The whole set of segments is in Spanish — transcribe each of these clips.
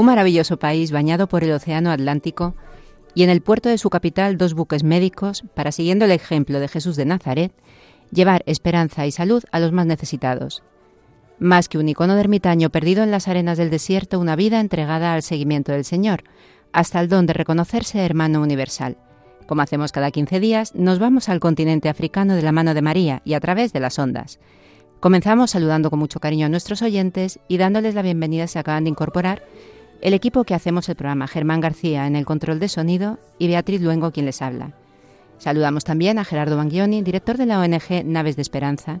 Un maravilloso país bañado por el Océano Atlántico y en el puerto de su capital dos buques médicos para, siguiendo el ejemplo de Jesús de Nazaret, llevar esperanza y salud a los más necesitados. Más que un icono de ermitaño perdido en las arenas del desierto, una vida entregada al seguimiento del Señor, hasta el don de reconocerse hermano universal. Como hacemos cada 15 días, nos vamos al continente africano de la mano de María y a través de las ondas. Comenzamos saludando con mucho cariño a nuestros oyentes y dándoles la bienvenida se acaban de incorporar el equipo que hacemos el programa, Germán García en el control de sonido y Beatriz Luengo quien les habla. Saludamos también a Gerardo Banguioni, director de la ONG Naves de Esperanza,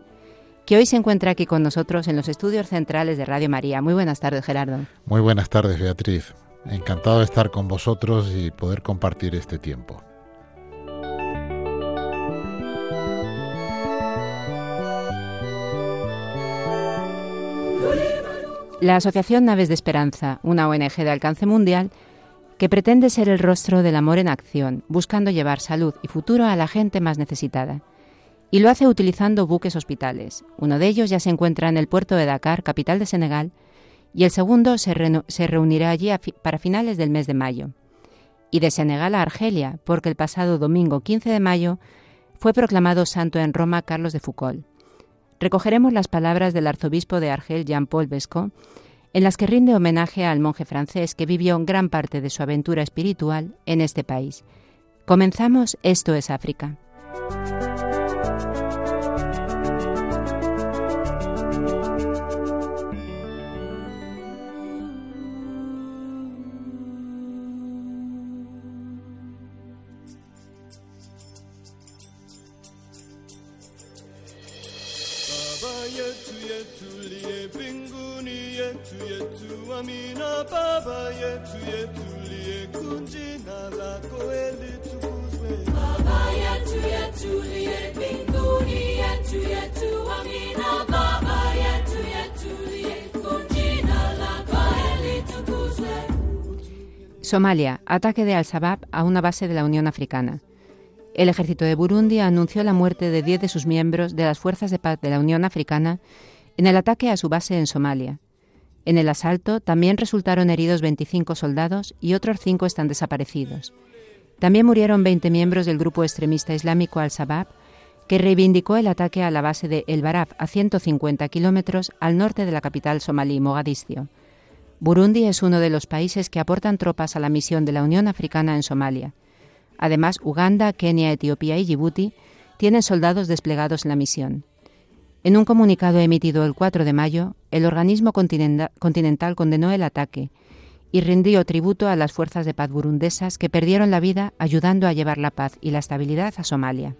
que hoy se encuentra aquí con nosotros en los estudios centrales de Radio María. Muy buenas tardes, Gerardo. Muy buenas tardes, Beatriz. Encantado de estar con vosotros y poder compartir este tiempo. La Asociación Naves de Esperanza, una ONG de alcance mundial, que pretende ser el rostro del amor en acción, buscando llevar salud y futuro a la gente más necesitada. Y lo hace utilizando buques hospitales. Uno de ellos ya se encuentra en el puerto de Dakar, capital de Senegal, y el segundo se, reunirá allí para finales del mes de mayo. Y de Senegal a Argelia, porque el pasado domingo 15 de mayo fue proclamado santo en Roma Carlos de Foucault recogeremos las palabras del arzobispo de Argel, Jean-Paul Besco, en las que rinde homenaje al monje francés que vivió gran parte de su aventura espiritual en este país. Comenzamos Esto es África. Somalia, ataque de Al-Shabaab a una base de la Unión Africana. El ejército de Burundi anunció la muerte de 10 de sus miembros de las fuerzas de paz de la Unión Africana en el ataque a su base en Somalia. En el asalto también resultaron heridos 25 soldados y otros 5 están desaparecidos. También murieron 20 miembros del grupo extremista islámico Al-Shabaab, que reivindicó el ataque a la base de El Barab, a 150 kilómetros al norte de la capital somalí, Mogadiscio. Burundi es uno de los países que aportan tropas a la misión de la Unión Africana en Somalia. Además, Uganda, Kenia, Etiopía y Djibouti tienen soldados desplegados en la misión. En un comunicado emitido el 4 de mayo, el organismo continental condenó el ataque y rindió tributo a las fuerzas de paz burundesas que perdieron la vida ayudando a llevar la paz y la estabilidad a Somalia.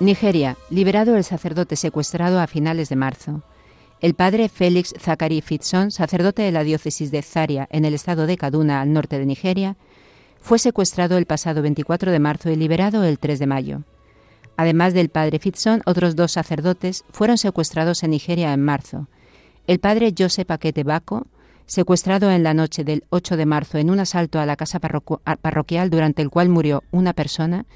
Nigeria, liberado el sacerdote secuestrado a finales de marzo. El padre Félix Zachary Fitson, sacerdote de la diócesis de Zaria en el estado de Kaduna, al norte de Nigeria, fue secuestrado el pasado 24 de marzo y liberado el 3 de mayo. Además del padre Fitson, otros dos sacerdotes fueron secuestrados en Nigeria en marzo. El padre Joseph Akete Bako, secuestrado en la noche del 8 de marzo en un asalto a la casa parroquial durante el cual murió una persona,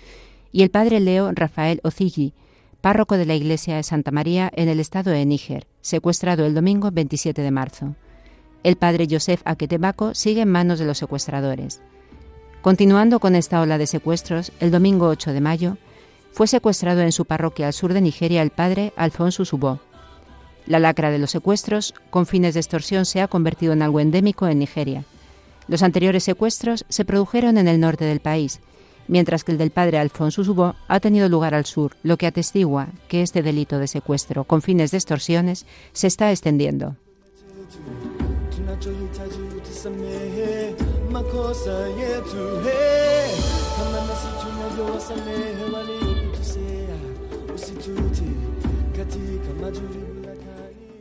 y el padre Leo Rafael Ozigi, párroco de la iglesia de Santa María en el estado de Níger, secuestrado el domingo 27 de marzo. El padre Joseph Aketebaco sigue en manos de los secuestradores. Continuando con esta ola de secuestros, el domingo 8 de mayo, fue secuestrado en su parroquia al sur de Nigeria el padre Alfonso Subó. La lacra de los secuestros con fines de extorsión se ha convertido en algo endémico en Nigeria. Los anteriores secuestros se produjeron en el norte del país, mientras que el del padre Alfonso Subó ha tenido lugar al sur, lo que atestigua que este delito de secuestro con fines de extorsiones se está extendiendo.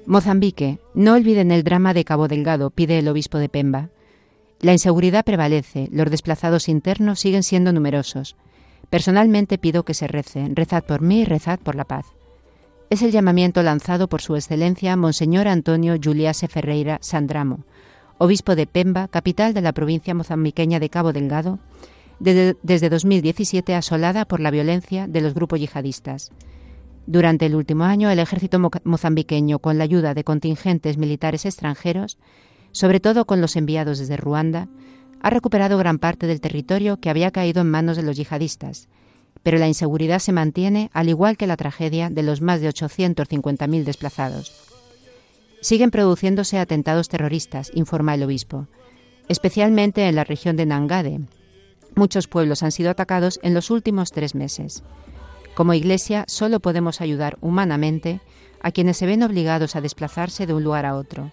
Mozambique, no olviden el drama de Cabo Delgado, pide el obispo de Pemba. La inseguridad prevalece, los desplazados internos siguen siendo numerosos. Personalmente pido que se rece, rezad por mí, rezad por la paz. Es el llamamiento lanzado por su excelencia Monseñor Antonio Juliase Ferreira Sandramo, obispo de Pemba, capital de la provincia mozambiqueña de Cabo Delgado, desde 2017 asolada por la violencia de los grupos yihadistas. Durante el último año, el ejército mozambiqueño, con la ayuda de contingentes militares extranjeros, sobre todo con los enviados desde Ruanda, ha recuperado gran parte del territorio que había caído en manos de los yihadistas, pero la inseguridad se mantiene al igual que la tragedia de los más de 850.000 desplazados. Siguen produciéndose atentados terroristas, informa el obispo, especialmente en la región de Nangade. Muchos pueblos han sido atacados en los últimos tres meses. Como Iglesia solo podemos ayudar humanamente a quienes se ven obligados a desplazarse de un lugar a otro.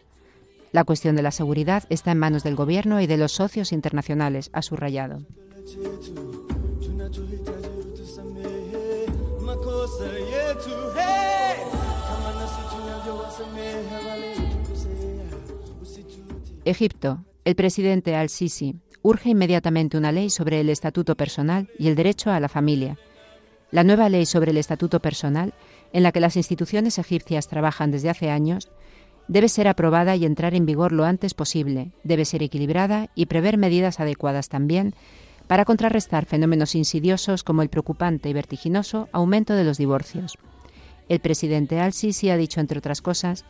La cuestión de la seguridad está en manos del Gobierno y de los socios internacionales, ha subrayado. Egipto. El presidente al-Sisi urge inmediatamente una ley sobre el estatuto personal y el derecho a la familia. La nueva ley sobre el estatuto personal, en la que las instituciones egipcias trabajan desde hace años, debe ser aprobada y entrar en vigor lo antes posible, debe ser equilibrada y prever medidas adecuadas también para contrarrestar fenómenos insidiosos como el preocupante y vertiginoso aumento de los divorcios. El presidente al-Sisi ha dicho, entre otras cosas,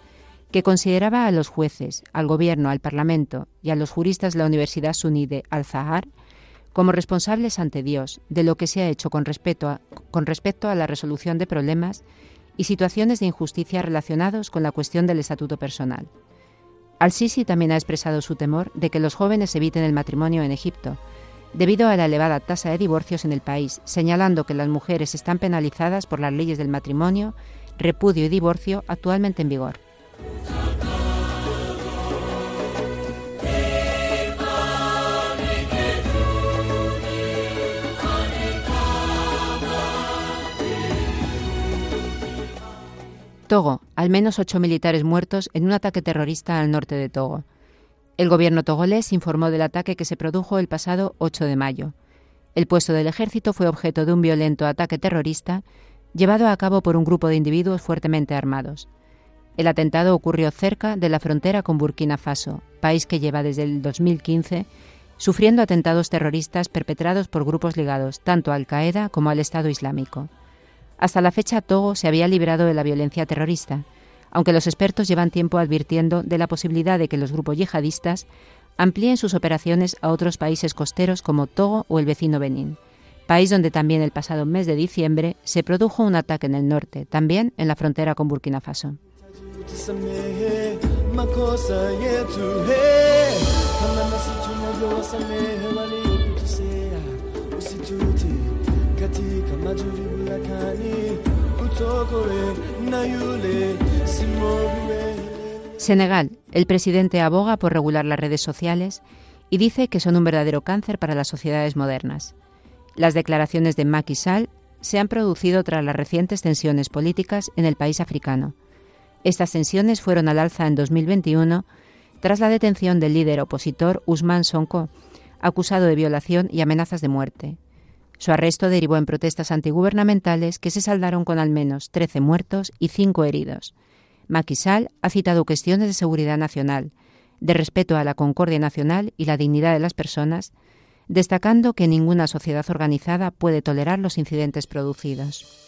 que consideraba a los jueces, al gobierno, al parlamento y a los juristas de la Universidad Suní de Al-Zahar como responsables ante Dios de lo que se ha hecho con respecto, a, con respecto a la resolución de problemas y situaciones de injusticia relacionados con la cuestión del estatuto personal. Al-Sisi también ha expresado su temor de que los jóvenes eviten el matrimonio en Egipto, debido a la elevada tasa de divorcios en el país, señalando que las mujeres están penalizadas por las leyes del matrimonio, repudio y divorcio actualmente en vigor. Togo, al menos ocho militares muertos en un ataque terrorista al norte de Togo. El gobierno togolés informó del ataque que se produjo el pasado 8 de mayo. El puesto del ejército fue objeto de un violento ataque terrorista llevado a cabo por un grupo de individuos fuertemente armados. El atentado ocurrió cerca de la frontera con Burkina Faso, país que lleva desde el 2015 sufriendo atentados terroristas perpetrados por grupos ligados tanto a Al-Qaeda como al Estado Islámico. Hasta la fecha Togo se había librado de la violencia terrorista, aunque los expertos llevan tiempo advirtiendo de la posibilidad de que los grupos yihadistas amplíen sus operaciones a otros países costeros como Togo o el vecino Benín, país donde también el pasado mes de diciembre se produjo un ataque en el norte, también en la frontera con Burkina Faso. Senegal. El presidente aboga por regular las redes sociales y dice que son un verdadero cáncer para las sociedades modernas. Las declaraciones de Macky Sall se han producido tras las recientes tensiones políticas en el país africano. Estas tensiones fueron al alza en 2021 tras la detención del líder opositor Usman Sonko, acusado de violación y amenazas de muerte. Su arresto derivó en protestas antigubernamentales que se saldaron con al menos 13 muertos y 5 heridos. Macky Sall ha citado cuestiones de seguridad nacional, de respeto a la concordia nacional y la dignidad de las personas, destacando que ninguna sociedad organizada puede tolerar los incidentes producidos.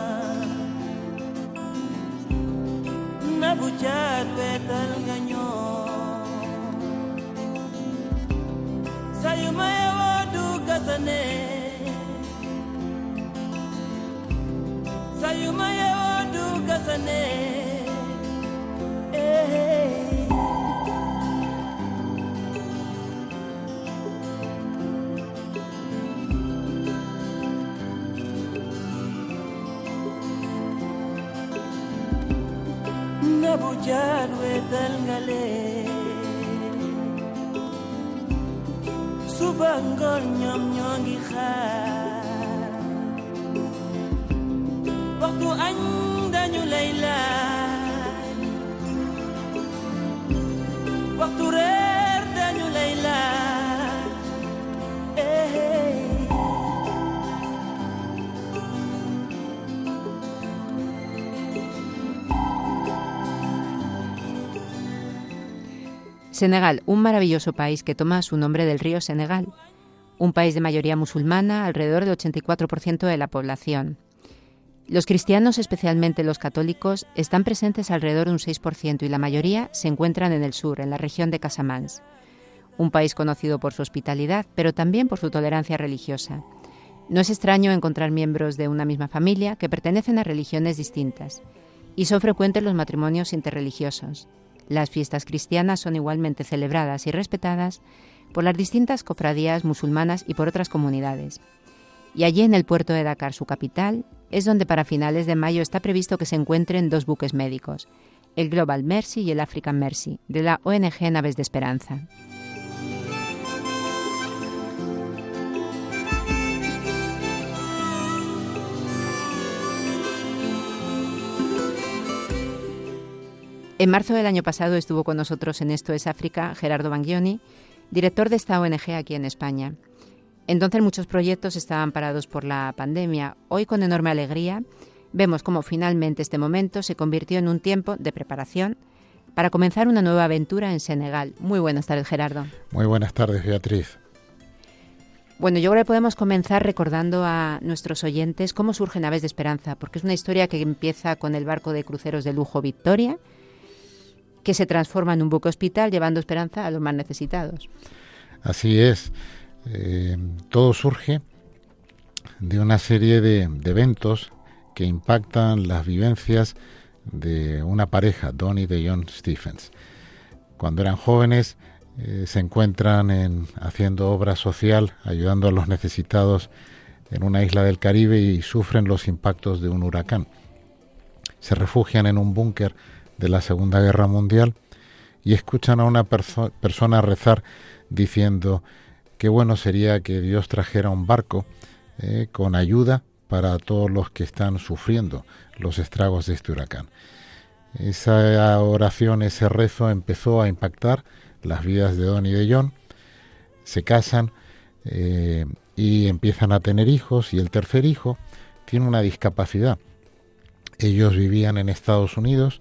na buchat wetal nga nyo Sayo mayawa dugasane Sayo Senegal, un maravilloso país que toma su nombre del río Senegal, un país de mayoría musulmana, alrededor del 84% de la población. Los cristianos, especialmente los católicos, están presentes alrededor de un 6% y la mayoría se encuentran en el sur, en la región de Casamance, un país conocido por su hospitalidad, pero también por su tolerancia religiosa. No es extraño encontrar miembros de una misma familia que pertenecen a religiones distintas, y son frecuentes los matrimonios interreligiosos. Las fiestas cristianas son igualmente celebradas y respetadas por las distintas cofradías musulmanas y por otras comunidades. Y allí en el puerto de Dakar, su capital, es donde para finales de mayo está previsto que se encuentren dos buques médicos, el Global Mercy y el African Mercy, de la ONG Naves de Esperanza. En marzo del año pasado estuvo con nosotros en Esto es África Gerardo Bangioni, director de esta ONG aquí en España. Entonces muchos proyectos estaban parados por la pandemia. Hoy con enorme alegría vemos cómo finalmente este momento se convirtió en un tiempo de preparación para comenzar una nueva aventura en Senegal. Muy buenas tardes, Gerardo. Muy buenas tardes, Beatriz. Bueno, yo creo que podemos comenzar recordando a nuestros oyentes cómo surgen Aves de Esperanza, porque es una historia que empieza con el barco de cruceros de lujo Victoria, que se transforma en un buque hospital llevando esperanza a los más necesitados. Así es. Eh, todo surge de una serie de, eventos que impactan las vivencias de una pareja, Donnie de John Stephens. Cuando eran jóvenes eh, se encuentran en, haciendo obra social, ayudando a los necesitados en una isla del Caribe y sufren los impactos de un huracán. Se refugian en un búnker de la Segunda Guerra Mundial y escuchan a una persona rezar diciendo qué bueno sería que Dios trajera un barco eh, con ayuda para todos los que están sufriendo los estragos de este huracán. Esa oración, ese rezo empezó a impactar las vidas de Don y de John. Se casan eh, y empiezan a tener hijos y el tercer hijo tiene una discapacidad. Ellos vivían en Estados Unidos,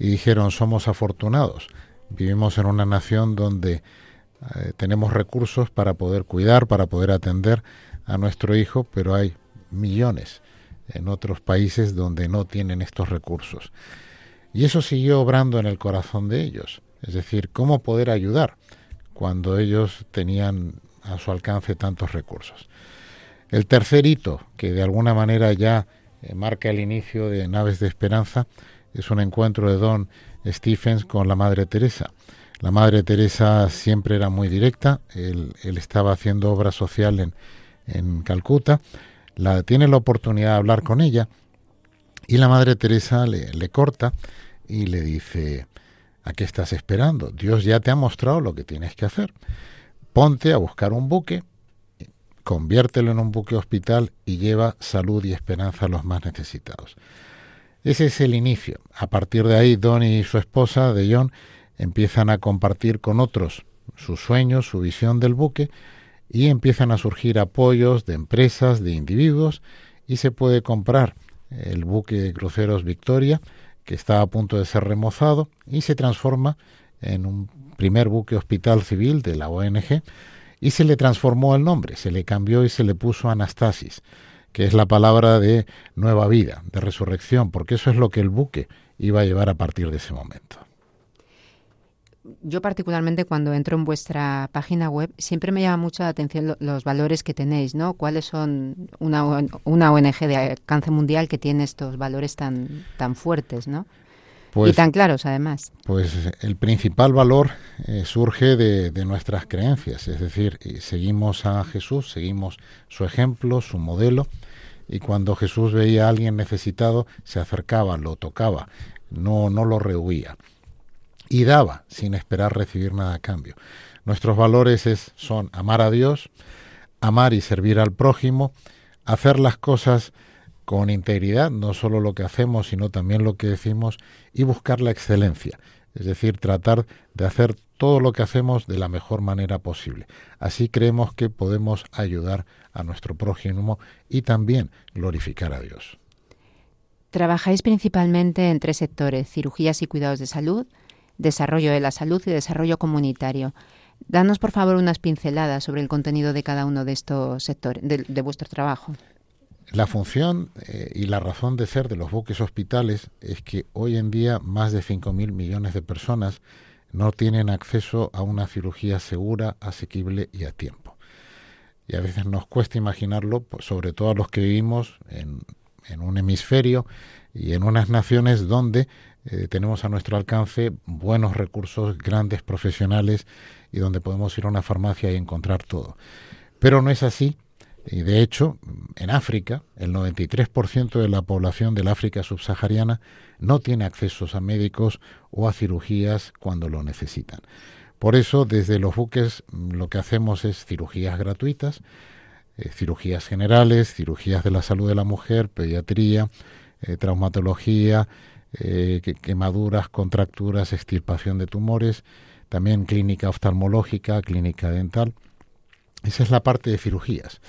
y dijeron somos afortunados, vivimos en una nación donde eh, tenemos recursos para poder cuidar, para poder atender a nuestro hijo, pero hay millones en otros países donde no tienen estos recursos. Y eso siguió obrando en el corazón de ellos, es decir, cómo poder ayudar cuando ellos tenían a su alcance tantos recursos. El tercer hito, que de alguna manera ya eh, marca el inicio de Naves de Esperanza, es un encuentro de Don Stephens con la Madre Teresa. La Madre Teresa siempre era muy directa, él, estaba haciendo obra social en, en Calcuta, la, tiene la oportunidad de hablar con ella y la Madre Teresa le, le corta y le dice, ¿a qué estás esperando? Dios ya te ha mostrado lo que tienes que hacer. Ponte a buscar un buque, conviértelo en un buque hospital y lleva salud y esperanza a los más necesitados. Ese es el inicio. A partir de ahí, Don y su esposa, de John, empiezan a compartir con otros sus sueños, su visión del buque, y empiezan a surgir apoyos de empresas, de individuos, y se puede comprar el buque de cruceros Victoria, que está a punto de ser remozado, y se transforma en un primer buque hospital civil de la ONG, y se le transformó el nombre, se le cambió y se le puso Anastasis, que es la palabra de nueva vida, de resurrección, porque eso es lo que el buque iba a llevar a partir de ese momento. Yo particularmente cuando entro en vuestra página web siempre me llama mucho la atención los valores que tenéis, ¿no? ¿Cuáles son una, una ONG de alcance mundial que tiene estos valores tan, tan fuertes, ¿no? Pues, y tan claros, además. Pues el principal valor eh, surge de, de, nuestras creencias, es decir, seguimos a Jesús, seguimos su ejemplo, su modelo, y cuando Jesús veía a alguien necesitado, se acercaba, lo tocaba, no, no lo rehuía, y daba sin esperar recibir nada a cambio. Nuestros valores es, son amar a Dios, amar y servir al prójimo, hacer las cosas con integridad, no solo lo que hacemos, sino también lo que decimos, y buscar la excelencia, es decir, tratar de hacer todo lo que hacemos de la mejor manera posible. Así creemos que podemos ayudar a nuestro prójimo y también glorificar a Dios. Trabajáis principalmente en tres sectores, cirugías y cuidados de salud, desarrollo de la salud y desarrollo comunitario. Danos, por favor, unas pinceladas sobre el contenido de cada uno de estos sectores, de, de vuestro trabajo. La función eh, y la razón de ser de los buques hospitales es que hoy en día más de 5.000 millones de personas no tienen acceso a una cirugía segura, asequible y a tiempo. Y a veces nos cuesta imaginarlo, pues, sobre todo a los que vivimos en, un hemisferio y en unas naciones donde eh, tenemos a nuestro alcance buenos recursos, grandes profesionales y donde podemos ir a una farmacia y encontrar todo. Pero no es así y de hecho, en África, el 93% de la población del África subsahariana no tiene accesos a médicos o a cirugías cuando lo necesitan. Por eso, desde los buques lo que hacemos es cirugías gratuitas, eh, cirugías generales, cirugías de la salud de la mujer, pediatría, eh, traumatología, eh, quemaduras, contracturas, extirpación de tumores, también clínica oftalmológica, clínica dental esa es la parte de cirugías.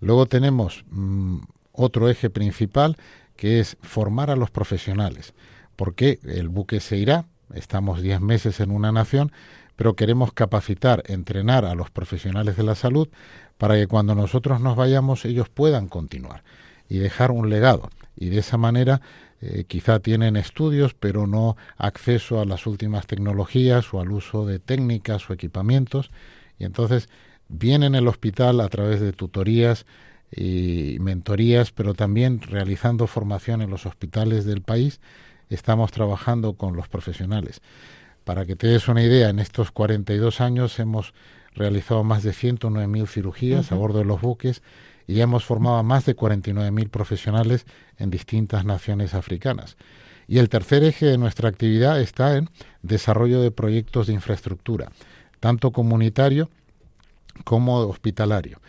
Luego tenemos mm, otro eje principal que es formar a los profesionales, porque el buque se irá, estamos 10 meses en una nación, pero queremos capacitar, entrenar a los profesionales de la salud para que cuando nosotros nos vayamos ellos puedan continuar y dejar un legado. Y de esa manera eh, quizá tienen estudios, pero no acceso a las últimas tecnologías o al uso de técnicas o equipamientos. Y entonces bien en el hospital a través de tutorías y mentorías, pero también realizando formación en los hospitales del país, estamos trabajando con los profesionales. Para que te des una idea, en estos 42 años hemos realizado más de 109.000 cirugías a bordo de los buques y hemos formado a más de 49.000 profesionales en distintas naciones africanas. Y el tercer eje de nuestra actividad está en desarrollo de proyectos de infraestructura, tanto comunitario como hospitalario.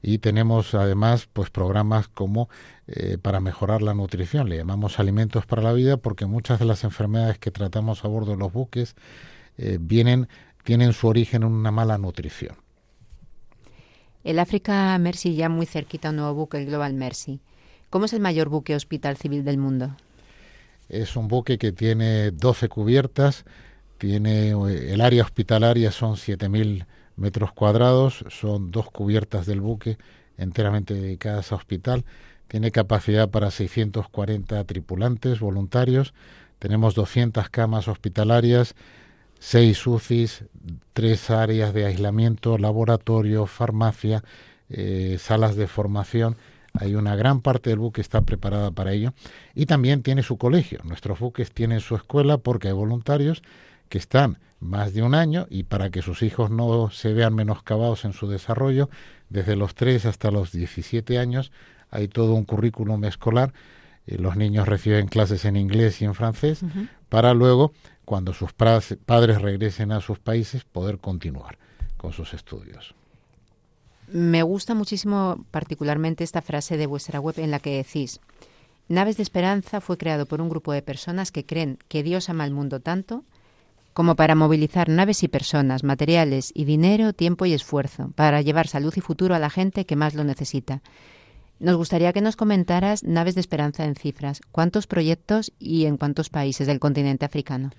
Y tenemos además pues programas como eh, para mejorar la nutrición, le llamamos alimentos para la vida porque muchas de las enfermedades que tratamos a bordo de los buques eh, vienen tienen su origen en una mala nutrición. El África Mercy ya muy cerquita un nuevo buque, el Global Mercy. ¿Cómo es el mayor buque hospital civil del mundo? Es un buque que tiene 12 cubiertas, tiene eh, el área hospitalaria son 7000 metros cuadrados, son dos cubiertas del buque enteramente dedicadas a hospital, tiene capacidad para 640 tripulantes voluntarios, tenemos 200 camas hospitalarias, seis UCIs, tres áreas de aislamiento, laboratorio, farmacia, eh, salas de formación. Hay una gran parte del buque está preparada para ello y también tiene su colegio. Nuestros buques tienen su escuela porque hay voluntarios que están más de un año y para que sus hijos no se vean menoscabados en su desarrollo, desde los 3 hasta los 17 años hay todo un currículum escolar. Eh, los niños reciben clases en inglés y en francés para luego, cuando sus padres regresen a sus países, poder continuar con sus estudios. Me gusta muchísimo particularmente esta frase de vuestra web en la que decís, Naves de Esperanza fue creado por un grupo de personas que creen que Dios ama al mundo tanto como para movilizar naves y personas, materiales y dinero, tiempo y esfuerzo, para llevar salud y futuro a la gente que más lo necesita. Nos gustaría que nos comentaras Naves de Esperanza en cifras. ¿Cuántos proyectos y en cuántos países del continente africano?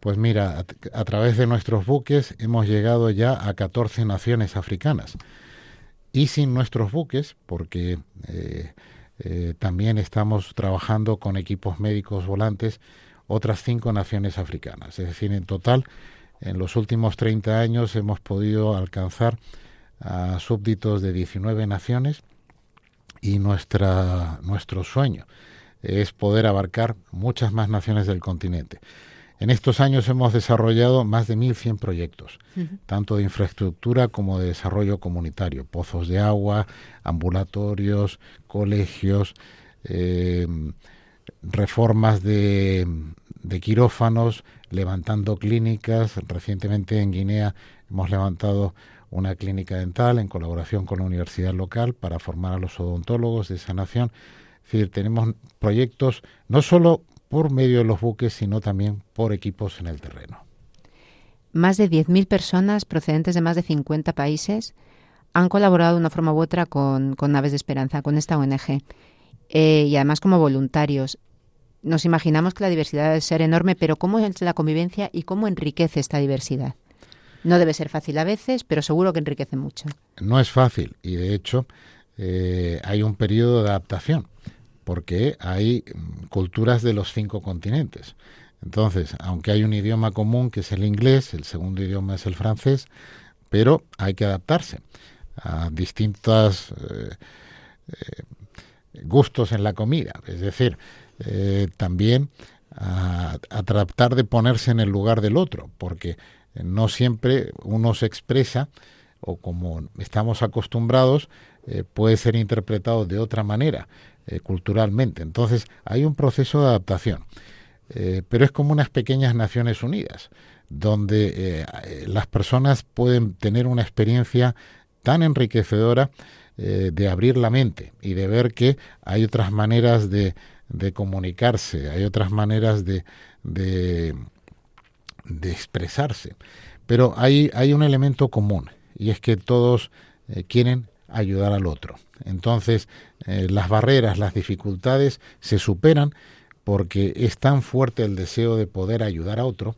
Pues mira, a, través de nuestros buques hemos llegado ya a 14 naciones africanas. Y sin nuestros buques, porque eh, eh, también estamos trabajando con equipos médicos volantes, otras cinco naciones africanas. Es decir, en total, en los últimos 30 años hemos podido alcanzar a súbditos de 19 naciones y nuestra, nuestro sueño es poder abarcar muchas más naciones del continente. En estos años hemos desarrollado más de 1.100 proyectos, tanto de infraestructura como de desarrollo comunitario, pozos de agua, ambulatorios, colegios, eh, reformas de, de quirófanos, levantando clínicas. Recientemente en Guinea hemos levantado una clínica dental en colaboración con la universidad local para formar a los odontólogos de esa nación. Es decir, tenemos proyectos no solo por medio de los buques, sino también por equipos en el terreno. Más de 10.000 personas procedentes de más de 50 países han colaborado de una forma u otra con, Naves de Esperanza, con esta ONG, eh, y además como voluntarios. Nos imaginamos que la diversidad debe ser enorme, pero ¿cómo es la convivencia y cómo enriquece esta diversidad? No debe ser fácil a veces, pero seguro que enriquece mucho. No es fácil y de hecho eh, hay un periodo de adaptación porque hay mm, culturas de los cinco continentes. Entonces, aunque hay un idioma común que es el inglés, el segundo idioma es el francés, pero hay que adaptarse a distintos eh, eh, gustos en la comida. Es decir, eh, también a, tratar de ponerse en el lugar del otro, porque no siempre uno se expresa o como estamos acostumbrados puede ser interpretado de otra manera. Eh, culturalmente. Entonces hay un proceso de adaptación, eh, pero es como unas pequeñas Naciones Unidas, donde eh, las personas pueden tener una experiencia tan enriquecedora de abrir la mente y de ver que hay otras maneras de, de comunicarse, hay otras maneras de, de, expresarse. Pero hay, hay un elemento común y es que todos quieren ayudar al otro. Entonces, eh, las barreras, las dificultades se superan porque es tan fuerte el deseo de poder ayudar a otro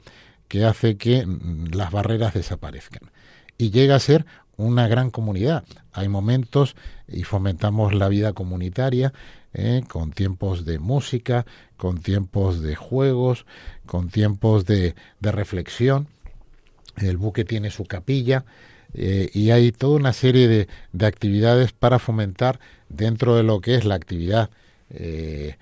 que hace que mm, las barreras desaparezcan. Y llega a ser una gran comunidad. Hay momentos y fomentamos la vida comunitaria eh, con tiempos de música, con tiempos de juegos, con tiempos de, de reflexión. El buque tiene su capilla eh, y hay toda una serie de, de, actividades para fomentar dentro de lo que es la actividad eh,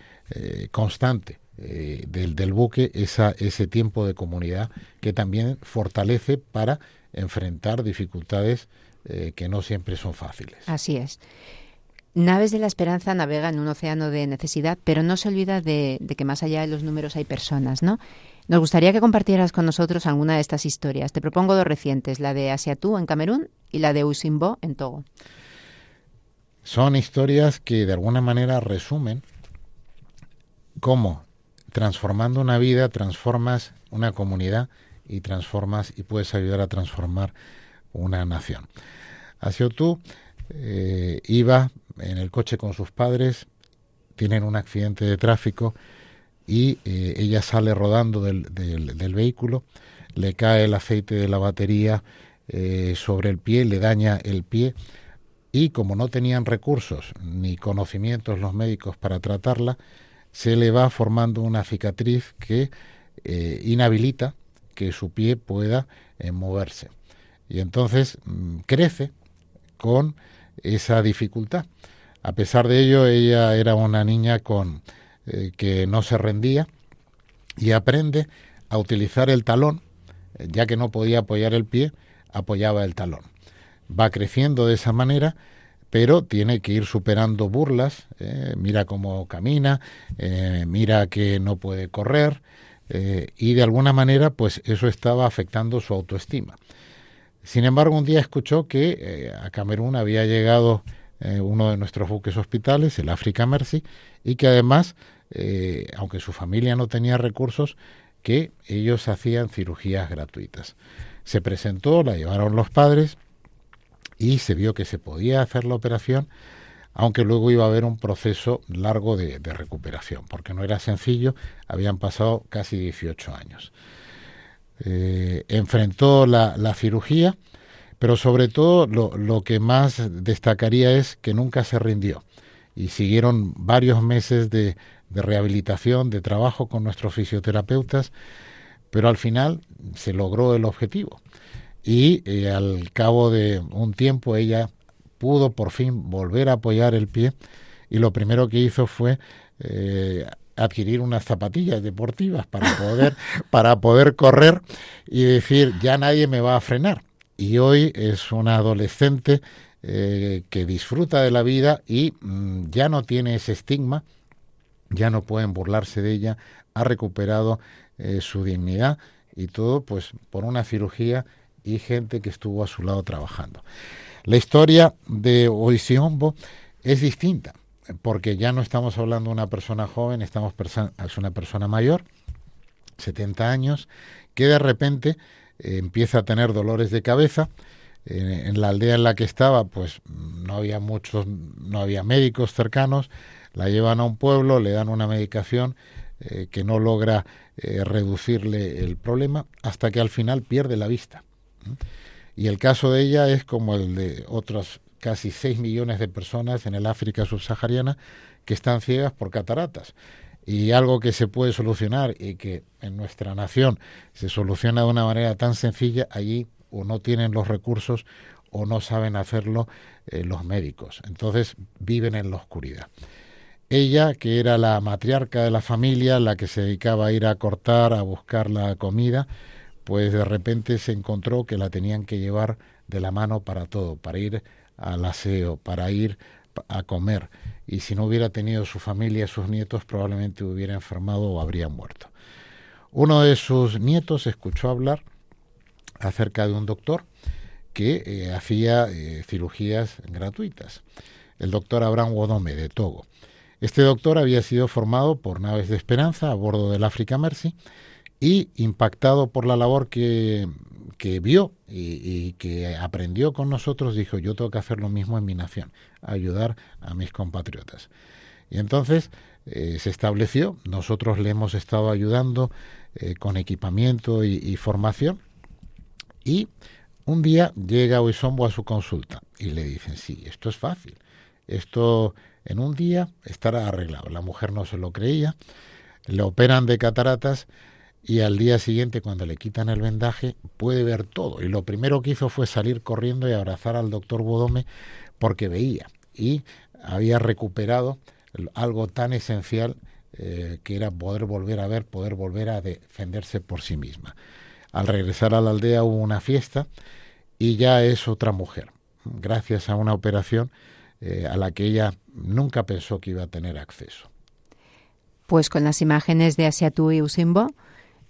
constante del, del, buque esa, ese tiempo de comunidad que también fortalece para enfrentar dificultades que no siempre son fáciles. Así es. Naves de la Esperanza navega en un océano de necesidad, pero no se olvida de, que más allá de los números hay personas, ¿no? Nos gustaría que compartieras con nosotros alguna de estas historias. Te propongo dos recientes, la de Asiatú en Camerún y la de Usimbo en Togo. Son historias que de alguna manera resumen cómo transformando una vida transformas una comunidad y transformas y puedes ayudar a transformar una nación. Asiatú eh, iba en el coche con sus padres, tienen un accidente de tráfico y eh, ella sale rodando del, del, vehículo, le cae el aceite de la batería eh, sobre el pie, le daña el pie y como no tenían recursos ni conocimientos los médicos para tratarla, se le va formando una cicatriz que eh, inhabilita que su pie pueda moverse. Y entonces mm, crece con esa dificultad. A pesar de ello, ella era una niña con eh, que no se rendía y aprende a utilizar el talón, eh, ya que no podía apoyar el pie, apoyaba el talón. Va creciendo de esa manera, pero tiene que ir superando burlas, eh, mira cómo camina, mira que no puede correr, y de alguna manera pues eso estaba afectando su autoestima. Sin embargo, un día escuchó que a Camerún había llegado uno de nuestros buques hospitales, el Africa Mercy, y que además eh, aunque su familia no tenía recursos, que ellos hacían cirugías gratuitas. Se presentó, la llevaron los padres y se vio que se podía hacer la operación, aunque luego iba a haber un proceso largo de, recuperación, porque no era sencillo, habían pasado casi 18 años. Eh, enfrentó la, cirugía, pero sobre todo lo, que más destacaría es que nunca se rindió. Y siguieron varios meses de, de rehabilitación, de trabajo con nuestros fisioterapeutas, pero al final se logró el objetivo. Y eh, al cabo de un tiempo ella pudo por fin volver a apoyar el pie y lo primero que hizo fue eh, adquirir unas zapatillas deportivas para poder para poder correr y decir ya nadie me va a frenar y hoy es una adolescente eh, que disfruta de la vida y mm, ya no tiene ese estigma ya no pueden burlarse de ella ha recuperado eh, su dignidad y todo pues por una cirugía y gente que estuvo a su lado trabajando. La historia de Oisiombo es distinta porque ya no estamos hablando de una persona joven, estamos es una persona mayor, 70 años, que de repente eh, empieza a tener dolores de cabeza. en la aldea en la que estaba, pues no había muchos, no había médicos cercanos. La llevan a un pueblo, le dan una medicación eh, que no logra eh, reducirle el problema hasta que al final pierde la vista. Y el caso de ella es como el de otros casi 6 millones de personas en el África subsahariana que están ciegas por cataratas. Y algo que se puede solucionar y que en nuestra nación se soluciona de una manera tan sencilla, allí o no tienen los recursos o no saben hacerlo eh, los médicos. Entonces viven en la oscuridad. Ella, que era la matriarca de la familia, la que se dedicaba a ir a cortar, a buscar la comida, pues de repente se encontró que la tenían que llevar de la mano para todo, para ir al aseo, para ir a comer. Y si no hubiera tenido su familia, sus nietos, probablemente hubiera enfermado o habría muerto. Uno de sus nietos escuchó hablar acerca de un doctor que eh, hacía eh, cirugías gratuitas, el doctor Abraham Wodome de Togo. Este doctor había sido formado por naves de esperanza a bordo del Africa Mercy y impactado por la labor que que vio y, que aprendió con nosotros, dijo, yo tengo que hacer lo mismo en mi nación, ayudar a mis compatriotas. Y entonces eh, se estableció, nosotros le hemos estado ayudando eh, con equipamiento y, formación, y un día llega Oisombo a su consulta y le dicen, sí, esto es fácil, esto en un día estará arreglado. La mujer no se lo creía, le operan de cataratas y al día siguiente cuando le quitan el vendaje puede ver todo y lo primero que hizo fue salir corriendo y abrazar al doctor Bodome porque veía y había recuperado algo tan esencial eh, que era poder volver a ver, poder volver a defenderse por sí misma. Al regresar a la aldea hubo una fiesta y ya es otra mujer, gracias a una operación eh, a la que ella nunca pensó que iba a tener acceso. Pues con las imágenes de Asiatu y Usimbo,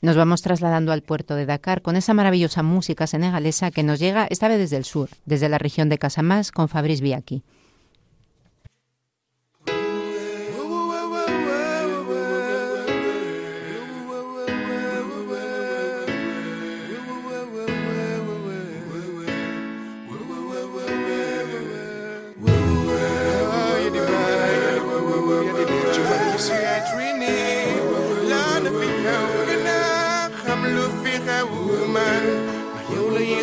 nos vamos trasladando al puerto de Dakar con esa maravillosa música senegalesa que nos llega esta vez desde el sur, desde la región de Casamás, con Fabrice Biaki.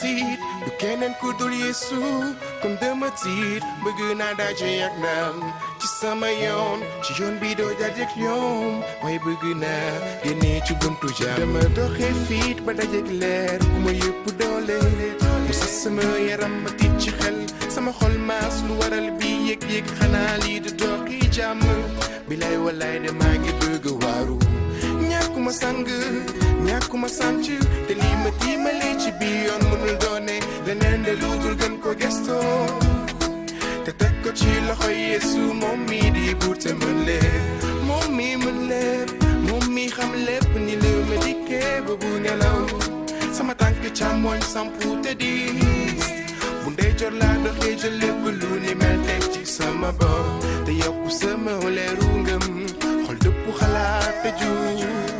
tiit. Du keneen ku dul yesu comme dama tiit. Bëgg naa daje ak naam ci sama yoon. Ci yoon bi doo dajeek ñoom waaye bëgg naa génne ci buntu jaam dama doxe fiit ba dajeek leer bu ma yëpp doole. Mu sa sama yaram ma tiit ci xel sama xol maas lu waral bi yëg-yëg. Xanaa lii di doxi jàmm. Bilay walaay de maa ngi bëgg waaru kuma san good, nya kuma sanchu te li ma ti ma le chi bi munul done, le nende lutul gan ko gesto. Te tekko chi la hoy Yesu mommi di burte mun le, mommi mun le, mommi kham le ni le me dikke bu bu ngelaw. Sama tank bi chamoy sampu te di. Bunde jor la do ke jele bu lu ni mel tek ci sama bob, te yokku sama le rungam. xol dëpp xalaat te juum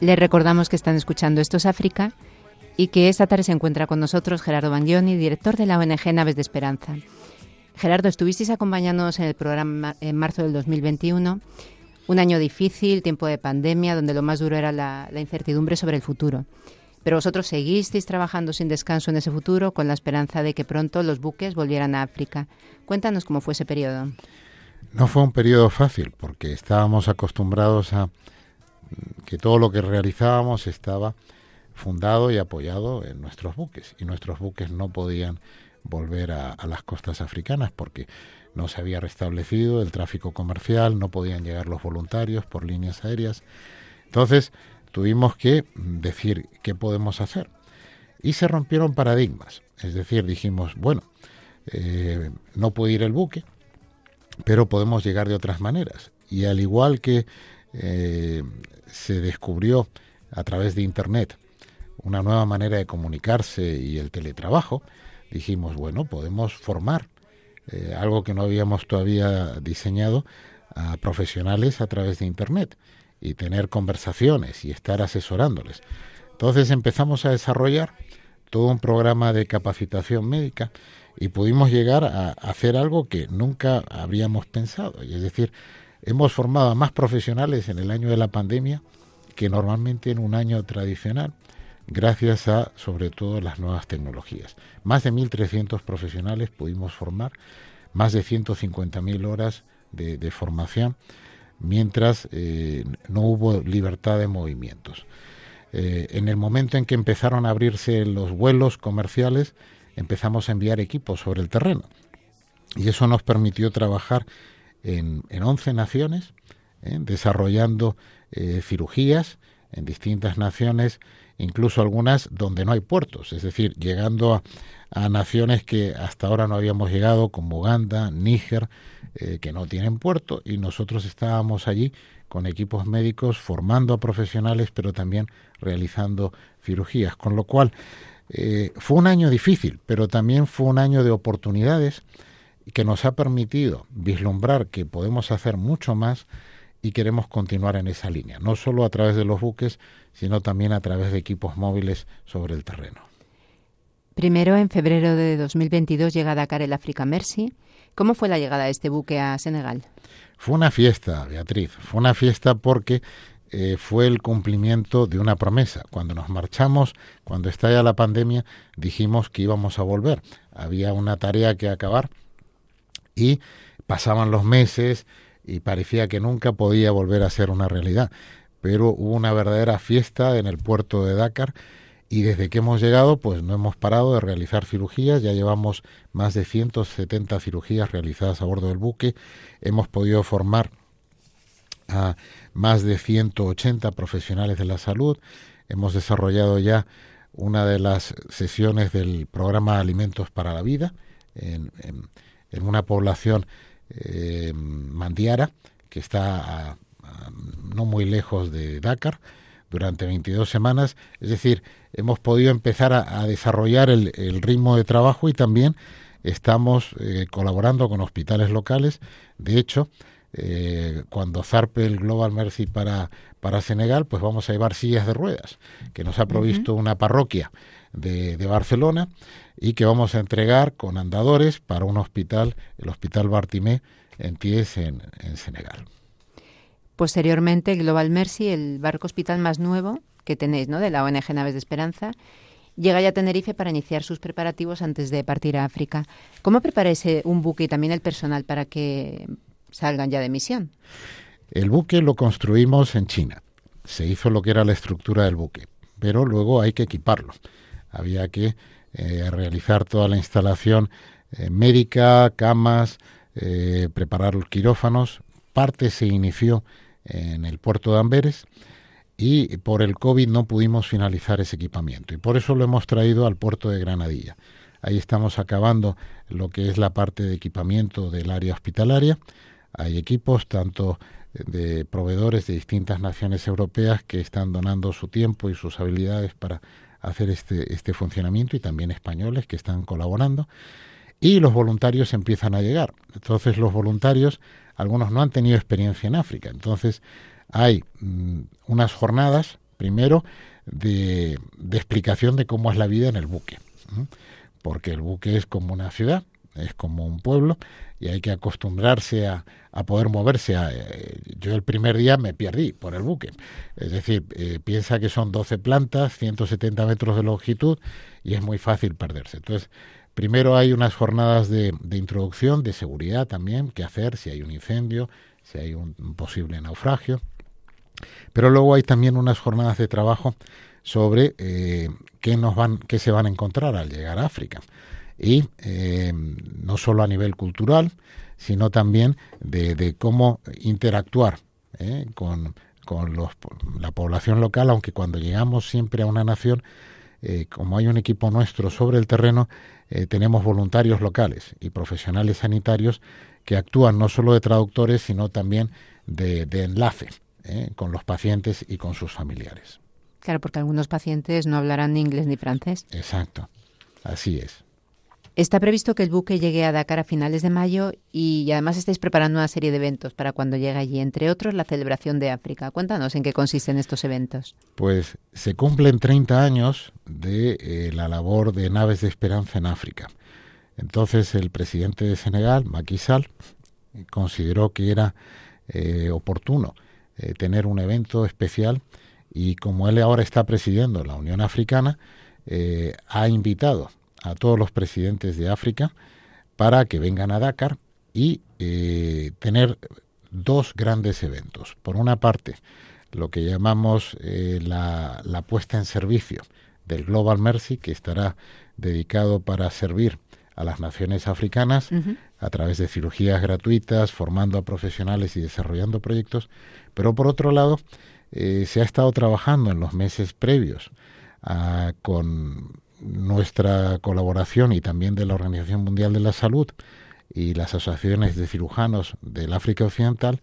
Les recordamos que están escuchando Esto es África y que esta tarde se encuentra con nosotros Gerardo Bangioni, director de la ONG Naves de Esperanza. Gerardo, estuvisteis acompañándonos en el programa en marzo del 2021, un año difícil, tiempo de pandemia, donde lo más duro era la, incertidumbre sobre el futuro. Pero vosotros seguisteis trabajando sin descanso en ese futuro con la esperanza de que pronto los buques volvieran a África. Cuéntanos cómo fue ese periodo. No fue un periodo fácil porque estábamos acostumbrados a que todo lo que realizábamos estaba fundado y apoyado en nuestros buques y nuestros buques no podían volver a, las costas africanas porque no se había restablecido el tráfico comercial, no podían llegar los voluntarios por líneas aéreas. Entonces tuvimos que decir qué podemos hacer. Y se rompieron paradigmas. Es decir, dijimos, bueno, eh, no puede ir el buque, pero podemos llegar de otras maneras. Y al igual que eh, se descubrió a través de Internet una nueva manera de comunicarse y el teletrabajo, dijimos, bueno, podemos formar eh, algo que no habíamos todavía diseñado a profesionales a través de Internet y tener conversaciones y estar asesorándoles. Entonces empezamos a desarrollar todo un programa de capacitación médica y pudimos llegar a hacer algo que nunca habríamos pensado. Y es decir, hemos formado a más profesionales en el año de la pandemia que normalmente en un año tradicional gracias a sobre todo las nuevas tecnologías. Más de 1.300 profesionales pudimos formar, más de 150.000 horas de, formación, mientras eh, no hubo libertad de movimientos. Eh, en el momento en que empezaron a abrirse los vuelos comerciales, empezamos a enviar equipos sobre el terreno. Y eso nos permitió trabajar en, en 11 naciones, eh, desarrollando cirugías en distintas naciones incluso algunas donde no hay puertos, es decir, llegando a, naciones que hasta ahora no habíamos llegado, como Uganda, Níger, eh, que no tienen puerto, y nosotros estábamos allí con equipos médicos formando a profesionales, pero también realizando cirugías, con lo cual eh, fue un año difícil, pero también fue un año de oportunidades que nos ha permitido vislumbrar que podemos hacer mucho más y queremos continuar en esa línea, no solo a través de los buques, sino también a través de equipos móviles sobre el terreno. Primero, en febrero de 2022 llega a Dakar el Africa Mercy. ¿Cómo fue la llegada de este buque a Senegal? Fue una fiesta, Beatriz. Fue una fiesta porque eh, fue el cumplimiento de una promesa. Cuando nos marchamos, cuando estalla la pandemia, dijimos que íbamos a volver. Había una tarea que acabar y pasaban los meses y parecía que nunca podía volver a ser una realidad. Pero hubo una verdadera fiesta en el puerto de Dakar y desde que hemos llegado pues no hemos parado de realizar cirugías, ya llevamos más de 170 cirugías realizadas a bordo del buque, hemos podido formar a más de 180 profesionales de la salud, hemos desarrollado ya una de las sesiones del programa Alimentos para la Vida en, en, en una población eh, mandiara que está a, no muy lejos de Dakar durante 22 semanas, es decir, hemos podido empezar a, desarrollar el, el, ritmo de trabajo y también estamos eh, colaborando con hospitales locales. De hecho, eh, cuando zarpe el Global Mercy para, para Senegal, pues vamos a llevar sillas de ruedas, que nos ha provisto uh -huh. una parroquia de, de, Barcelona y que vamos a entregar con andadores para un hospital, el Hospital Bartimé, en Ties, en, en Senegal. Posteriormente, Global Mercy, el barco hospital más nuevo que tenéis, ¿no? De la ONG Naves de Esperanza, llega ya a Tenerife para iniciar sus preparativos antes de partir a África. ¿Cómo preparáis un buque y también el personal para que salgan ya de misión? El buque lo construimos en China. Se hizo lo que era la estructura del buque, pero luego hay que equiparlo. Había que eh, realizar toda la instalación eh, médica, camas, eh, preparar los quirófanos. Parte se inició en el puerto de Amberes y por el COVID no pudimos finalizar ese equipamiento y por eso lo hemos traído al puerto de Granadilla. Ahí estamos acabando lo que es la parte de equipamiento del área hospitalaria. Hay equipos tanto de proveedores de distintas naciones europeas que están donando su tiempo y sus habilidades para hacer este, este funcionamiento y también españoles que están colaborando. Y los voluntarios empiezan a llegar. Entonces los voluntarios, algunos no han tenido experiencia en África. Entonces hay mm, unas jornadas, primero, de, de, explicación de cómo es la vida en el buque. Porque el buque es como una ciudad, es como un pueblo y hay que acostumbrarse a, a poder moverse. Eh, yo el primer día me perdí por el buque. Es decir, eh, piensa que son 12 plantas, 170 metros de longitud y es muy fácil perderse. Entonces, primero hay unas jornadas de, de introducción, de seguridad también, que hacer si hay un incendio, si hay un, posible naufragio. Pero luego hay también unas jornadas de trabajo sobre eh, qué nos van, qué se van a encontrar al llegar a África y no solo a nivel cultural, sino también de, de cómo interactuar eh, con, con los, la población local, aunque cuando llegamos siempre a una nación, eh, como hay un equipo nuestro sobre el terreno, eh, tenemos voluntarios locales y profesionales sanitarios que actúan no solo de traductores, sino también de, de enlace eh, con los pacientes y con sus familiares. Claro, porque algunos pacientes no hablarán ni inglés ni francés. Exacto, así es. Está previsto que el buque llegue a Dakar a finales de mayo y además estáis preparando una serie de eventos para cuando llegue allí, entre otros la celebración de África. Cuéntanos en qué consisten estos eventos. Pues se cumplen 30 años de eh, la labor de Naves de Esperanza en África. Entonces el presidente de Senegal, Macky Sall, consideró que era eh, oportuno eh, tener un evento especial y como él ahora está presidiendo la Unión Africana, ha invitado a todos los presidentes de África para que vengan a Dakar y eh, tener dos grandes eventos. Por una parte, lo que llamamos eh, la, la, puesta en servicio del Global Mercy, que estará dedicado para servir a las naciones africanas uh -huh. a través de cirugías gratuitas, formando a profesionales y desarrollando proyectos. Pero por otro lado, eh, se ha estado trabajando en los meses previos con nuestra colaboración y también de la Organización Mundial de la Salud y las asociaciones de cirujanos del África Occidental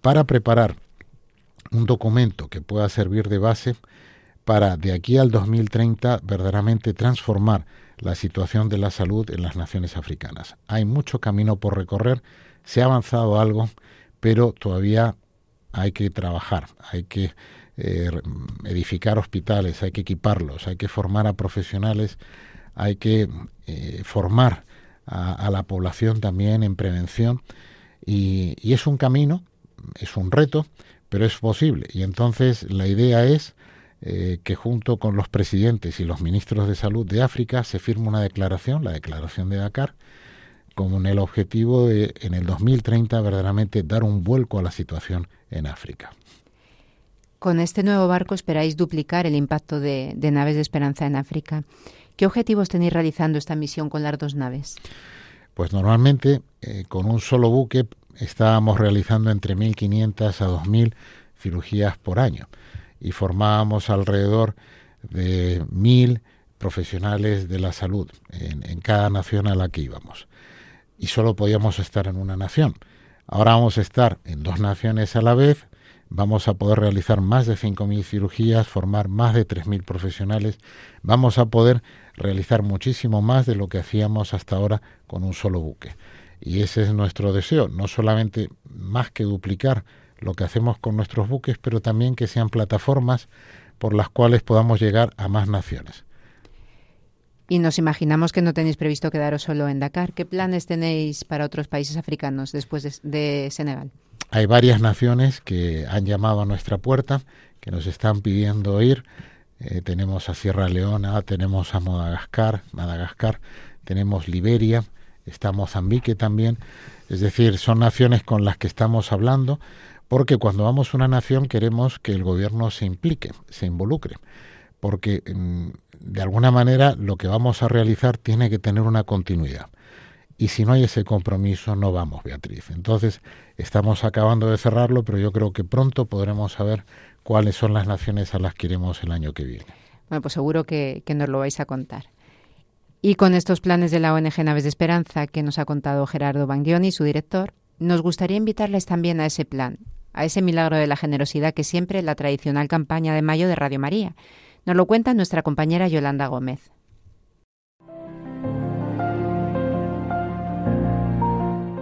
para preparar un documento que pueda servir de base para de aquí al 2030 verdaderamente transformar la situación de la salud en las naciones africanas. Hay mucho camino por recorrer, se ha avanzado algo, pero todavía hay que trabajar, hay que eh, edificar hospitales, hay que equiparlos, hay que formar a profesionales, hay que eh, formar a, la población también en prevención y, y, es un camino, es un reto, pero es posible. Y entonces la idea es eh, que junto con los presidentes y los ministros de salud de África se firme una declaración, la declaración de Dakar, con el objetivo de en el 2030 verdaderamente dar un vuelco a la situación en África. Con este nuevo barco esperáis duplicar el impacto de, naves de esperanza en África. ¿Qué objetivos tenéis realizando esta misión con las dos naves? Pues normalmente eh, con un solo buque estábamos realizando entre 1.500 a 2.000 cirugías por año y formábamos alrededor de 1.000 profesionales de la salud en, en cada nación a la que íbamos. Y solo podíamos estar en una nación. Ahora vamos a estar en dos naciones a la vez vamos a poder realizar más de 5.000 cirugías, formar más de 3.000 profesionales, vamos a poder realizar muchísimo más de lo que hacíamos hasta ahora con un solo buque. Y ese es nuestro deseo, no solamente más que duplicar lo que hacemos con nuestros buques, pero también que sean plataformas por las cuales podamos llegar a más naciones. Y nos imaginamos que no tenéis previsto quedaros solo en Dakar. ¿Qué planes tenéis para otros países africanos después de, de Senegal? Hay varias naciones que han llamado a nuestra puerta, que nos están pidiendo ir. Eh, tenemos a Sierra Leona, tenemos a Madagascar, Madagascar, tenemos Liberia, está Mozambique también. Es decir, son naciones con las que estamos hablando, porque cuando vamos a una nación queremos que el gobierno se implique, se involucre, porque mm, de alguna manera lo que vamos a realizar tiene que tener una continuidad. Y si no hay ese compromiso no vamos, Beatriz. Entonces, estamos acabando de cerrarlo, pero yo creo que pronto podremos saber cuáles son las naciones a las que iremos el año que viene. Bueno, pues seguro que, nos lo vais a contar. Y con estos planes de la ONG Naves de Esperanza que nos ha contado Gerardo Banguioni, su director, nos gustaría invitarles también a ese plan, a ese milagro de la generosidad que siempre la tradicional campaña de mayo de Radio María. Nos lo cuenta nuestra compañera Yolanda Gómez.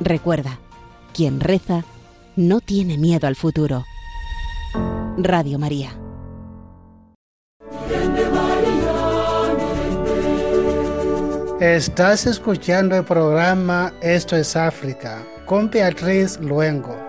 Recuerda, quien reza no tiene miedo al futuro. Radio María. Estás escuchando el programa Esto es África con Beatriz Luengo.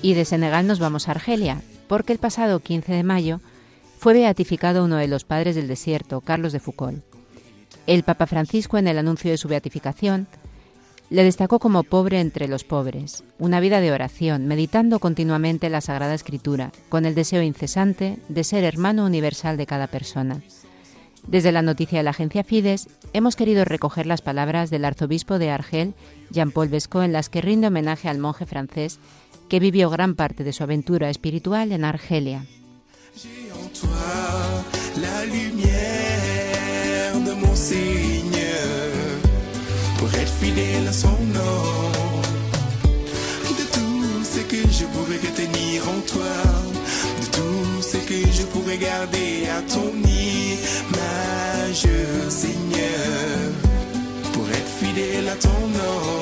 Y de Senegal nos vamos a Argelia, porque el pasado 15 de mayo fue beatificado uno de los padres del desierto, Carlos de Foucault. El Papa Francisco, en el anuncio de su beatificación, le destacó como pobre entre los pobres, una vida de oración, meditando continuamente la Sagrada Escritura, con el deseo incesante de ser hermano universal de cada persona. Desde la noticia de la agencia Fides, hemos querido recoger las palabras del arzobispo de Argel, Jean-Paul Besco, en las que rinde homenaje al monje francés Que vivió grande parte de sa aventure espiritual en Argelia. J'ai en toi la lumière de mon Seigneur pour être fidèle à son nom. De tout ce que je pourrais retenir en toi, de tout ce que je pourrais garder à ton nom, majeur Seigneur, pour être fidèle à ton nom.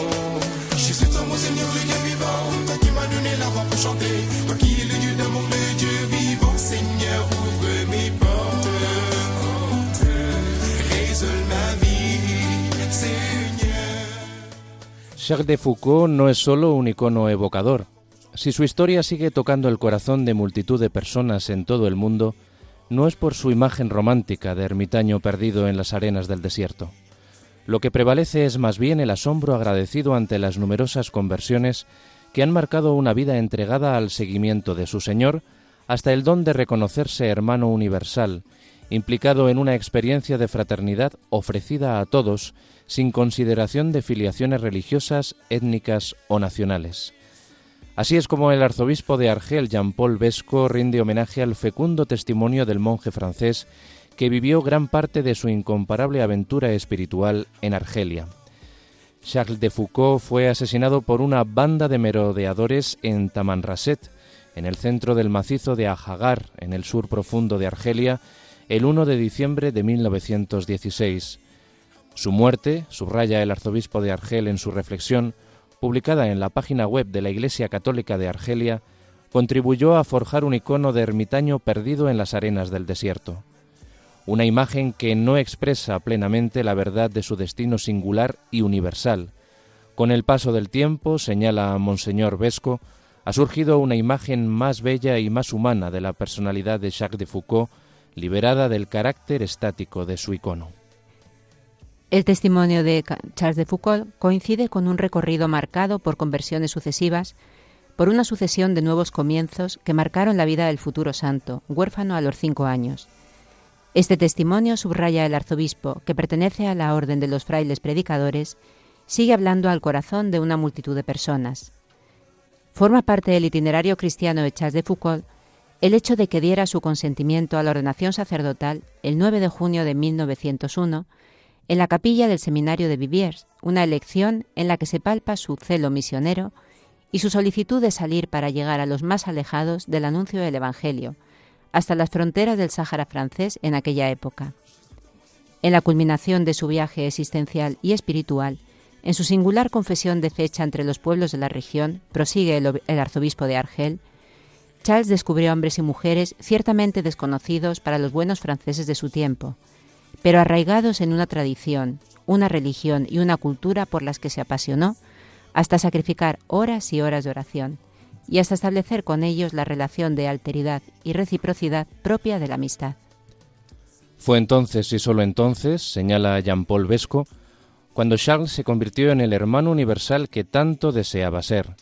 Jacques de Foucault no es solo un icono evocador. Si su historia sigue tocando el corazón de multitud de personas en todo el mundo, no es por su imagen romántica de ermitaño perdido en las arenas del desierto. Lo que prevalece es más bien el asombro agradecido ante las numerosas conversiones que han marcado una vida entregada al seguimiento de su Señor hasta el don de reconocerse hermano universal, implicado en una experiencia de fraternidad ofrecida a todos sin consideración de filiaciones religiosas, étnicas o nacionales. Así es como el arzobispo de Argel, Jean-Paul Besco, rinde homenaje al fecundo testimonio del monje francés que vivió gran parte de su incomparable aventura espiritual en Argelia. Charles de Foucault fue asesinado por una banda de merodeadores en Tamanrasset, en el centro del macizo de Ajagar, en el sur profundo de Argelia, el 1 de diciembre de 1916. Su muerte, subraya el arzobispo de Argel en su reflexión, publicada en la página web de la Iglesia Católica de Argelia, contribuyó a forjar un icono de ermitaño perdido en las arenas del desierto. Una imagen que no expresa plenamente la verdad de su destino singular y universal. Con el paso del tiempo, señala Monseñor Vesco, ha surgido una imagen más bella y más humana de la personalidad de Jacques de Foucault, liberada del carácter estático de su icono. El testimonio de Charles de Foucault coincide con un recorrido marcado por conversiones sucesivas, por una sucesión de nuevos comienzos que marcaron la vida del futuro santo, huérfano a los cinco años. Este testimonio subraya el arzobispo, que pertenece a la orden de los frailes predicadores, sigue hablando al corazón de una multitud de personas. Forma parte del itinerario cristiano de Charles de Foucault el hecho de que diera su consentimiento a la ordenación sacerdotal el 9 de junio de 1901 en la capilla del seminario de Viviers, una elección en la que se palpa su celo misionero y su solicitud de salir para llegar a los más alejados del anuncio del Evangelio, hasta las fronteras del Sáhara francés en aquella época. En la culminación de su viaje existencial y espiritual, en su singular confesión de fecha entre los pueblos de la región, prosigue el, arzobispo de Argel, Charles descubrió hombres y mujeres ciertamente desconocidos para los buenos franceses de su tiempo, pero arraigados en una tradición, una religión y una cultura por las que se apasionó, hasta sacrificar horas y horas de oración, y hasta establecer con ellos la relación de alteridad y reciprocidad propia de la amistad. Fue entonces y sólo entonces, señala Jean-Paul Vesco, cuando Charles se convirtió en el hermano universal que tanto deseaba ser,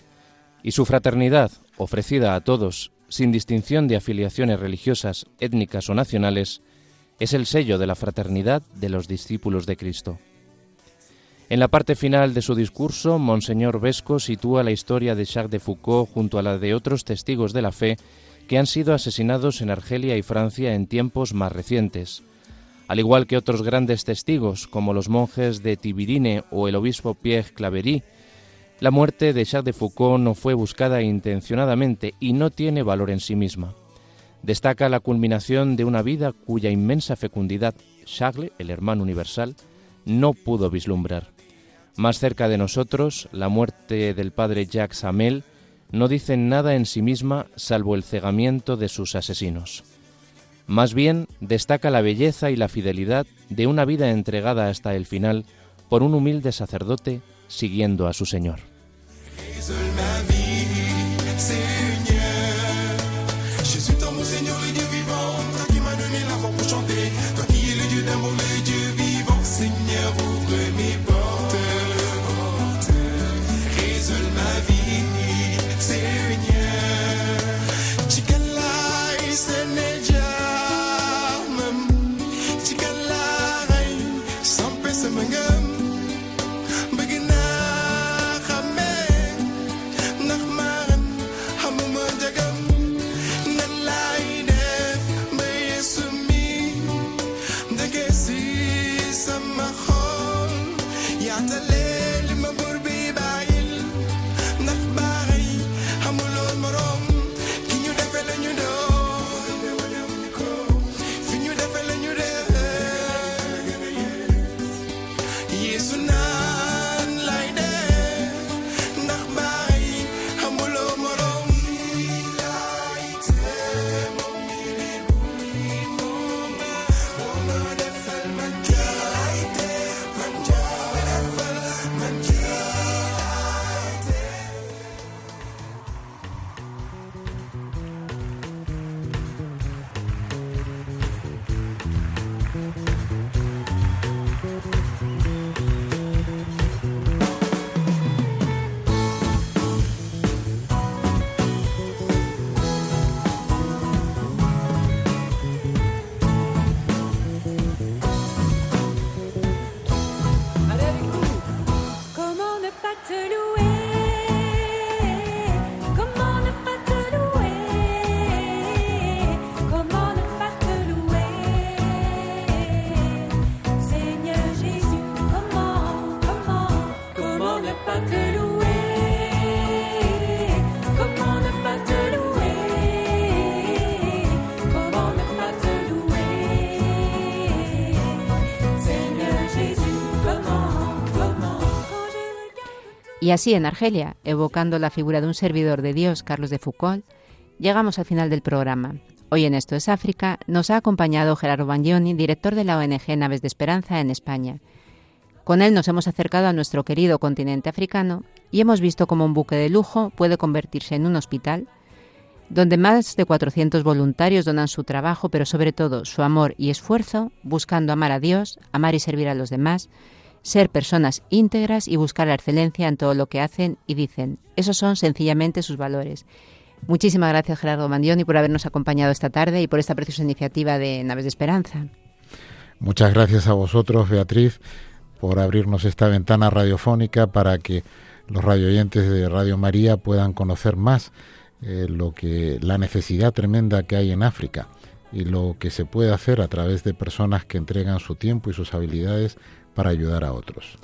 y su fraternidad, ofrecida a todos, sin distinción de afiliaciones religiosas, étnicas o nacionales, es el sello de la fraternidad de los discípulos de Cristo. En la parte final de su discurso, Monseñor Vesco sitúa la historia de Jacques de Foucault junto a la de otros testigos de la fe que han sido asesinados en Argelia y Francia en tiempos más recientes, al igual que otros grandes testigos, como los monjes de Tibirine o el obispo Pierre Claverie, la muerte de Jacques de Foucault no fue buscada intencionadamente y no tiene valor en sí misma. Destaca la culminación de una vida cuya inmensa fecundidad Charles, el hermano universal, no pudo vislumbrar. Más cerca de nosotros, la muerte del padre Jacques Amel no dice nada en sí misma salvo el cegamiento de sus asesinos. Más bien, destaca la belleza y la fidelidad de una vida entregada hasta el final por un humilde sacerdote siguiendo a su Señor. Y así en Argelia, evocando la figura de un servidor de Dios, Carlos de Foucault, llegamos al final del programa. Hoy en Esto es África nos ha acompañado Gerardo Bagnoni, director de la ONG Naves de Esperanza en España. Con él nos hemos acercado a nuestro querido continente africano y hemos visto cómo un buque de lujo puede convertirse en un hospital donde más de 400 voluntarios donan su trabajo, pero sobre todo su amor y esfuerzo, buscando amar a Dios, amar y servir a los demás, ser personas íntegras y buscar la excelencia en todo lo que hacen y dicen. Esos son sencillamente sus valores. Muchísimas gracias Gerardo Mandioni por habernos acompañado esta tarde y por esta preciosa iniciativa de Naves de Esperanza. Muchas gracias a vosotros, Beatriz, por abrirnos esta ventana radiofónica para que los radioyentes de Radio María puedan conocer más eh, lo que la necesidad tremenda que hay en África y lo que se puede hacer a través de personas que entregan su tiempo y sus habilidades para ayudar a otros.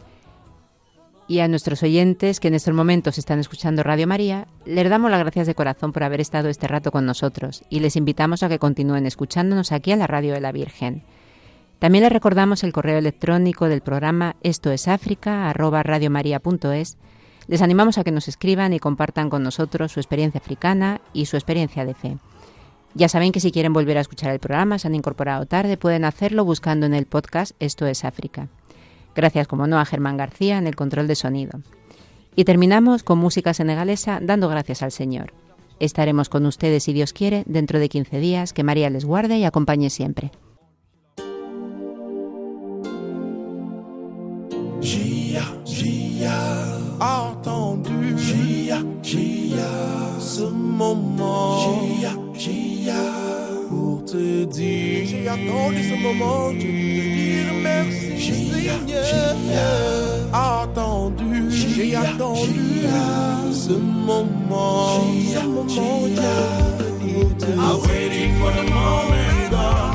Y a nuestros oyentes que en estos momentos están escuchando Radio María, les damos las gracias de corazón por haber estado este rato con nosotros y les invitamos a que continúen escuchándonos aquí en la Radio de la Virgen. También les recordamos el correo electrónico del programa esto es África, Les animamos a que nos escriban y compartan con nosotros su experiencia africana y su experiencia de fe. Ya saben que si quieren volver a escuchar el programa, se han incorporado tarde, pueden hacerlo buscando en el podcast Esto es África. Gracias, como no, a Germán García en el control de sonido. Y terminamos con música senegalesa dando gracias al Señor. Estaremos con ustedes, si Dios quiere, dentro de 15 días. Que María les guarde y acompañe siempre. J'ai attendu ce moment, dire merci, Seigneur. Attendu, j'ai attendu ce moment. Ce moment, I waited for the moment, God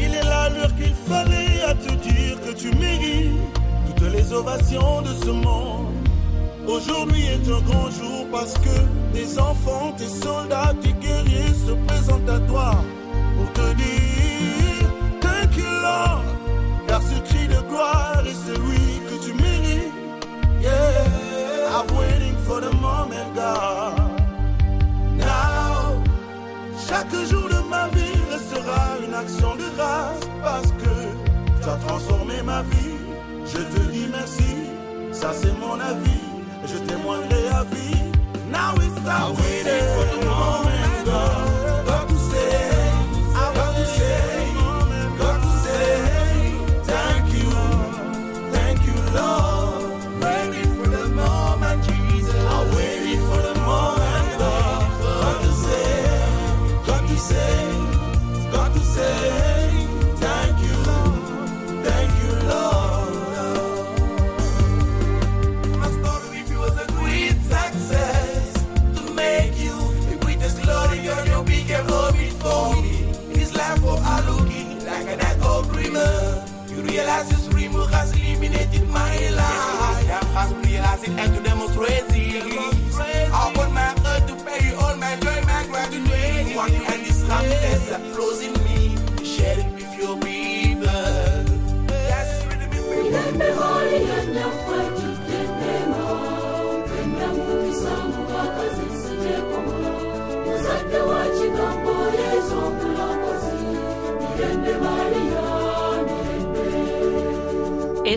Il est là l'heure qu'il fallait à te dire que tu mérites toutes les ovations de ce monde. Aujourd'hui est un grand jour parce que des enfants, des soldats, des guerriers se présentent à toi pour te dire Thank you Lord, car ce cri de gloire est celui Waiting for the moment, God. Now, chaque jour de ma vie restera une action de grâce parce que tu as transformé ma vie. Je te dis merci, ça c'est mon avis. Je témoignerai à vie. Now it's time say, for the moment, God, You realize this remove has eliminated my life. Yes, has realized it and to demonstrate it. I want my earth to pay all my joy, my gratitude. And this happiness flows in